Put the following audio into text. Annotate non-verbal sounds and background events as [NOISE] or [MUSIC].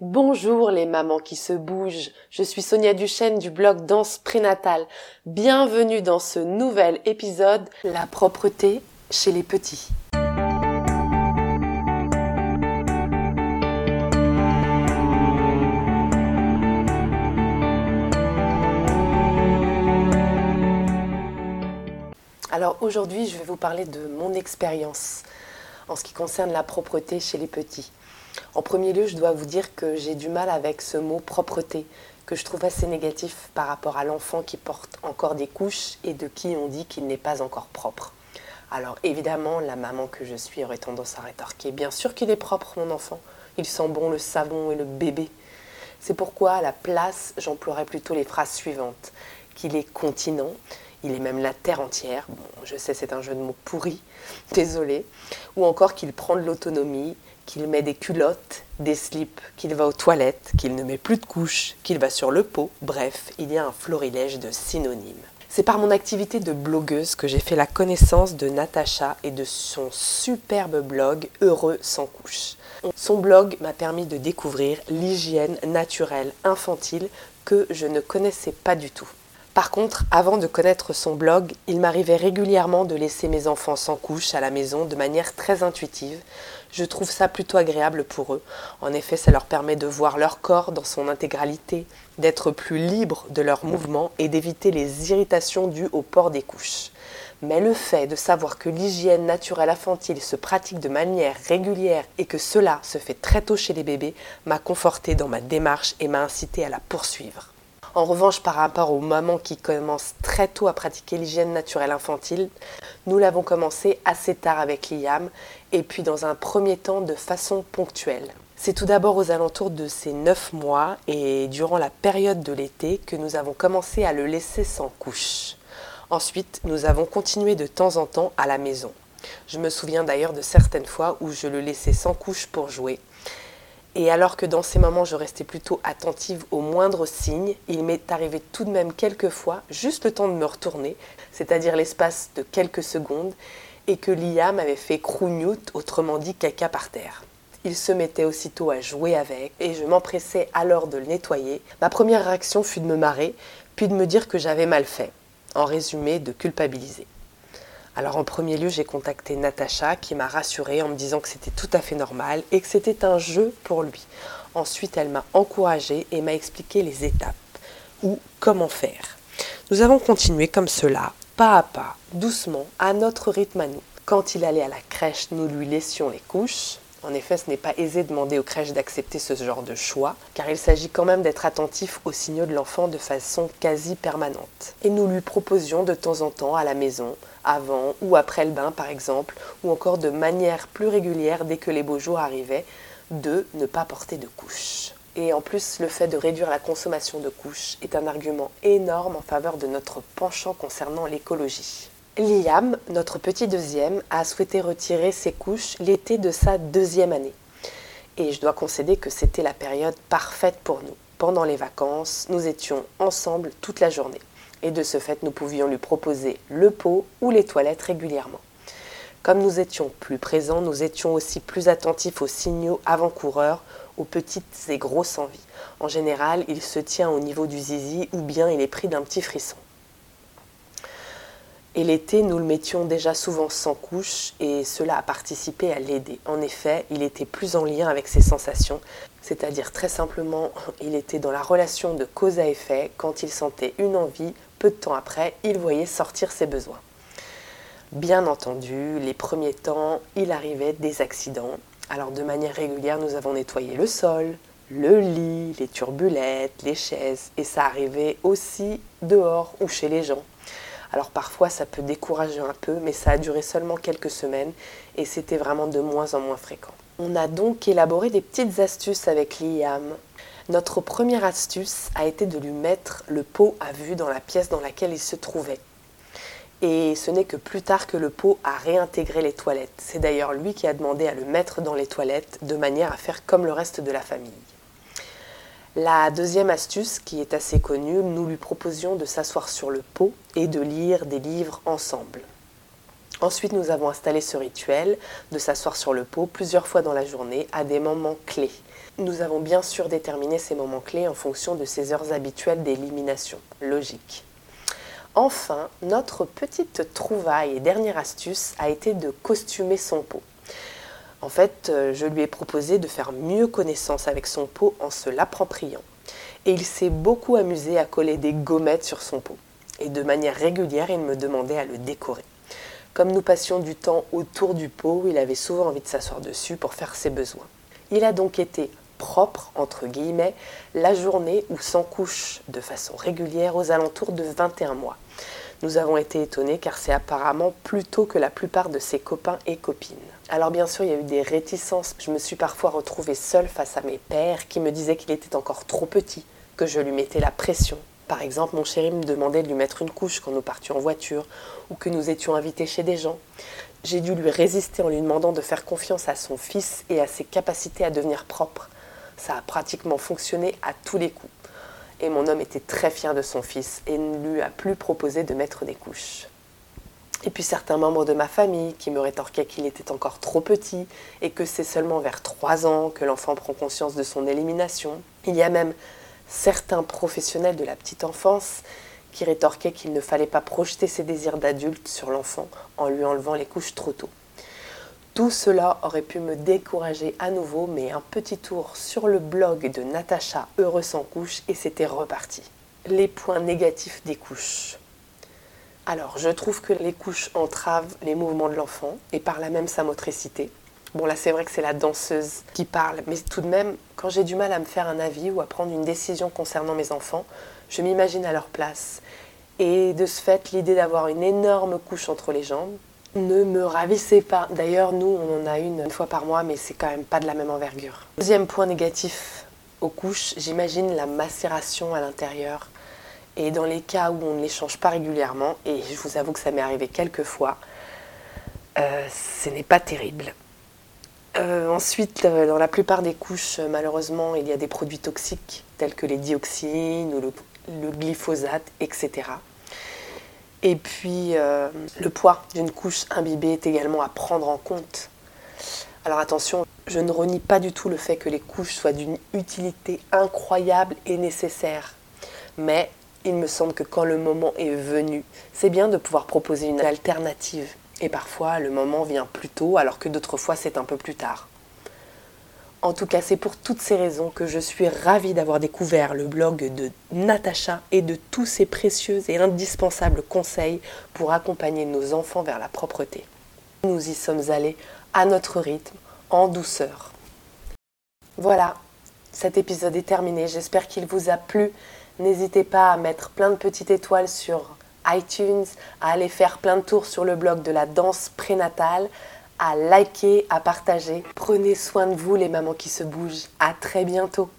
Bonjour les mamans qui se bougent, je suis Sonia Duchesne du blog Danse Prénatale. Bienvenue dans ce nouvel épisode La propreté chez les petits. Alors aujourd'hui je vais vous parler de mon expérience en ce qui concerne la propreté chez les petits. En premier lieu, je dois vous dire que j'ai du mal avec ce mot propreté, que je trouve assez négatif par rapport à l'enfant qui porte encore des couches et de qui on dit qu'il n'est pas encore propre. Alors évidemment, la maman que je suis aurait tendance à rétorquer, bien sûr qu'il est propre mon enfant, il sent bon le savon et le bébé. C'est pourquoi à la place, j'emploierais plutôt les phrases suivantes, qu'il est continent, il est même la terre entière, je sais c'est un jeu de mots pourri, [LAUGHS] désolé, ou encore qu'il prend de l'autonomie, qu'il met des culottes, des slips, qu'il va aux toilettes, qu'il ne met plus de couches, qu'il va sur le pot, bref, il y a un florilège de synonymes. C'est par mon activité de blogueuse que j'ai fait la connaissance de Natacha et de son superbe blog Heureux sans couche. Son blog m'a permis de découvrir l'hygiène naturelle infantile que je ne connaissais pas du tout. Par contre, avant de connaître son blog, il m'arrivait régulièrement de laisser mes enfants sans couche à la maison de manière très intuitive. Je trouve ça plutôt agréable pour eux. En effet, ça leur permet de voir leur corps dans son intégralité, d'être plus libres de leurs mouvements et d'éviter les irritations dues au port des couches. Mais le fait de savoir que l'hygiène naturelle infantile se pratique de manière régulière et que cela se fait très tôt chez les bébés m'a conforté dans ma démarche et m'a incité à la poursuivre. En revanche, par rapport aux mamans qui commencent très tôt à pratiquer l'hygiène naturelle infantile, nous l'avons commencé assez tard avec l'IAM et puis dans un premier temps de façon ponctuelle. C'est tout d'abord aux alentours de ces 9 mois et durant la période de l'été que nous avons commencé à le laisser sans couche. Ensuite, nous avons continué de temps en temps à la maison. Je me souviens d'ailleurs de certaines fois où je le laissais sans couche pour jouer et alors que dans ces moments je restais plutôt attentive aux moindres signes, il m'est arrivé tout de même quelques fois, juste le temps de me retourner, c'est-à-dire l'espace de quelques secondes, et que Lia m'avait fait crougnoutte, autrement dit caca par terre. Il se mettait aussitôt à jouer avec, et je m'empressais alors de le nettoyer. Ma première réaction fut de me marrer, puis de me dire que j'avais mal fait. En résumé, de culpabiliser. Alors en premier lieu, j'ai contacté Natacha qui m'a rassurée en me disant que c'était tout à fait normal et que c'était un jeu pour lui. Ensuite, elle m'a encouragée et m'a expliqué les étapes ou comment faire. Nous avons continué comme cela, pas à pas, doucement, à notre rythme à nous. Quand il allait à la crèche, nous lui laissions les couches. En effet, ce n'est pas aisé de demander aux crèches d'accepter ce genre de choix, car il s'agit quand même d'être attentif aux signaux de l'enfant de façon quasi permanente. Et nous lui proposions de temps en temps à la maison avant ou après le bain par exemple, ou encore de manière plus régulière dès que les beaux jours arrivaient, de ne pas porter de couches. Et en plus, le fait de réduire la consommation de couches est un argument énorme en faveur de notre penchant concernant l'écologie. Liam, notre petit deuxième, a souhaité retirer ses couches l'été de sa deuxième année. Et je dois concéder que c'était la période parfaite pour nous. Pendant les vacances, nous étions ensemble toute la journée et de ce fait nous pouvions lui proposer le pot ou les toilettes régulièrement. Comme nous étions plus présents, nous étions aussi plus attentifs aux signaux avant-coureurs, aux petites et grosses envies. En général, il se tient au niveau du zizi ou bien il est pris d'un petit frisson. Et l'été, nous le mettions déjà souvent sans couche et cela a participé à l'aider. En effet, il était plus en lien avec ses sensations, c'est-à-dire très simplement, il était dans la relation de cause à effet. Quand il sentait une envie, peu de temps après, il voyait sortir ses besoins. Bien entendu, les premiers temps, il arrivait des accidents. Alors de manière régulière, nous avons nettoyé le sol, le lit, les turbulettes, les chaises, et ça arrivait aussi dehors ou chez les gens. Alors parfois ça peut décourager un peu, mais ça a duré seulement quelques semaines et c'était vraiment de moins en moins fréquent. On a donc élaboré des petites astuces avec Liam notre première astuce a été de lui mettre le pot à vue dans la pièce dans laquelle il se trouvait. Et ce n'est que plus tard que le pot a réintégré les toilettes. C'est d'ailleurs lui qui a demandé à le mettre dans les toilettes de manière à faire comme le reste de la famille. La deuxième astuce, qui est assez connue, nous lui proposions de s'asseoir sur le pot et de lire des livres ensemble. Ensuite, nous avons installé ce rituel de s'asseoir sur le pot plusieurs fois dans la journée à des moments clés. Nous avons bien sûr déterminé ces moments clés en fonction de ses heures habituelles d'élimination. Logique. Enfin, notre petite trouvaille et dernière astuce a été de costumer son pot. En fait, euh, je lui ai proposé de faire mieux connaissance avec son pot en se l'appropriant. Et il s'est beaucoup amusé à coller des gommettes sur son pot. Et de manière régulière, il me demandait à le décorer. Comme nous passions du temps autour du pot, il avait souvent envie de s'asseoir dessus pour faire ses besoins. Il a donc été propre, entre guillemets, la journée où s'encouche de façon régulière aux alentours de 21 mois. Nous avons été étonnés car c'est apparemment plus tôt que la plupart de ses copains et copines. Alors bien sûr, il y a eu des réticences. Je me suis parfois retrouvée seule face à mes pères qui me disaient qu'il était encore trop petit, que je lui mettais la pression. Par exemple, mon chéri me demandait de lui mettre une couche quand nous partions en voiture ou que nous étions invités chez des gens. J'ai dû lui résister en lui demandant de faire confiance à son fils et à ses capacités à devenir propre. Ça a pratiquement fonctionné à tous les coups. Et mon homme était très fier de son fils et ne lui a plus proposé de mettre des couches. Et puis certains membres de ma famille qui me rétorquaient qu'il était encore trop petit et que c'est seulement vers 3 ans que l'enfant prend conscience de son élimination. Il y a même certains professionnels de la petite enfance qui rétorquaient qu'il ne fallait pas projeter ses désirs d'adulte sur l'enfant en lui enlevant les couches trop tôt. Tout cela aurait pu me décourager à nouveau, mais un petit tour sur le blog de Natacha Heureux sans couche et c'était reparti. Les points négatifs des couches. Alors, je trouve que les couches entravent les mouvements de l'enfant et par là même sa motricité. Bon, là, c'est vrai que c'est la danseuse qui parle, mais tout de même, quand j'ai du mal à me faire un avis ou à prendre une décision concernant mes enfants, je m'imagine à leur place. Et de ce fait, l'idée d'avoir une énorme couche entre les jambes, ne me ravissez pas. D'ailleurs, nous, on en a une une fois par mois, mais c'est quand même pas de la même envergure. Deuxième point négatif aux couches, j'imagine la macération à l'intérieur. Et dans les cas où on ne les change pas régulièrement, et je vous avoue que ça m'est arrivé quelques fois, euh, ce n'est pas terrible. Euh, ensuite, euh, dans la plupart des couches, malheureusement, il y a des produits toxiques tels que les dioxines ou le glyphosate, etc. Et puis, euh, le poids d'une couche imbibée est également à prendre en compte. Alors attention, je ne renie pas du tout le fait que les couches soient d'une utilité incroyable et nécessaire. Mais il me semble que quand le moment est venu, c'est bien de pouvoir proposer une alternative. Et parfois, le moment vient plus tôt, alors que d'autres fois, c'est un peu plus tard. En tout cas, c'est pour toutes ces raisons que je suis ravie d'avoir découvert le blog de Natacha et de tous ses précieux et indispensables conseils pour accompagner nos enfants vers la propreté. Nous y sommes allés à notre rythme, en douceur. Voilà, cet épisode est terminé. J'espère qu'il vous a plu. N'hésitez pas à mettre plein de petites étoiles sur iTunes, à aller faire plein de tours sur le blog de la danse prénatale, à liker, à partager. Prenez soin de vous les mamans qui se bougent. À très bientôt.